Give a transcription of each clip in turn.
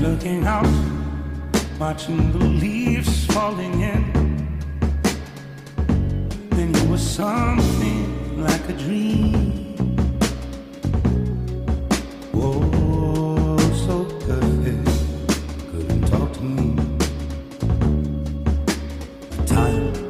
looking out, watching the leaves falling in. Then you were something like a dream. Oh, so perfect. Couldn't talk to me. Time.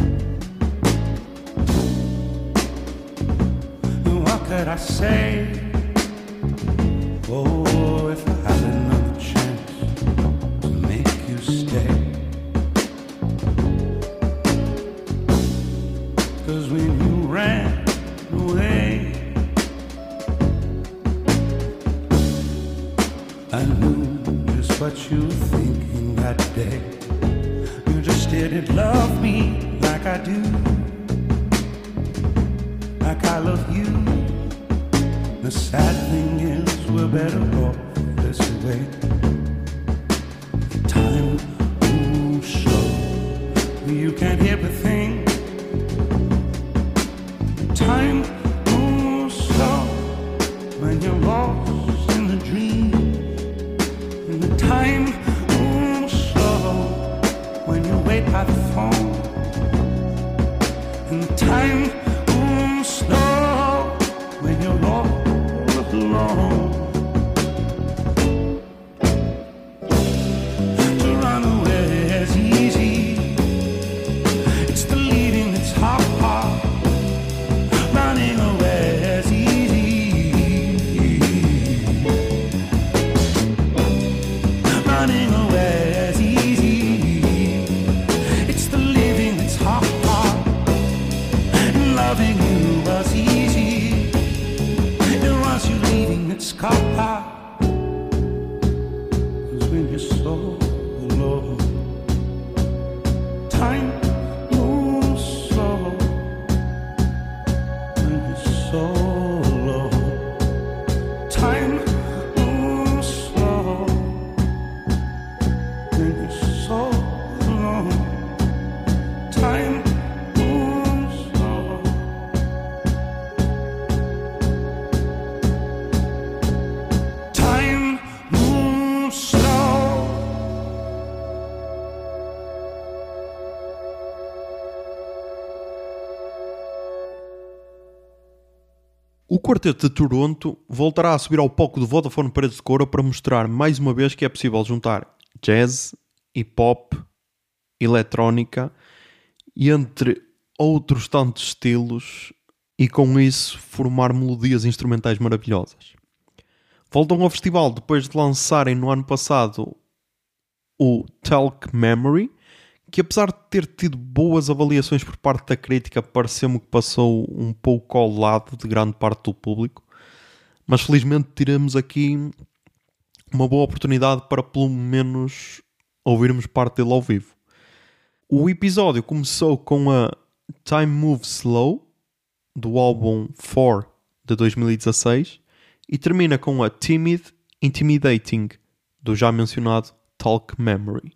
that I say. Oh, if I had another chance to make you stay. Cause when you ran away, I knew just what you were thinking that day. You just didn't love. corazón. quarteto de Toronto voltará a subir ao palco do Vodafone Paredes de Coura para mostrar mais uma vez que é possível juntar jazz, hip hop, eletrónica e entre outros tantos estilos e com isso formar melodias instrumentais maravilhosas. Voltam ao festival depois de lançarem no ano passado o Talk Memory, que apesar de ter tido boas avaliações por parte da crítica, pareceu-me que passou um pouco ao lado de grande parte do público. Mas felizmente tiramos aqui uma boa oportunidade para pelo menos ouvirmos parte dele ao vivo. O episódio começou com a Time Moves Slow do álbum 4 de 2016 e termina com a Timid Intimidating do já mencionado Talk Memory.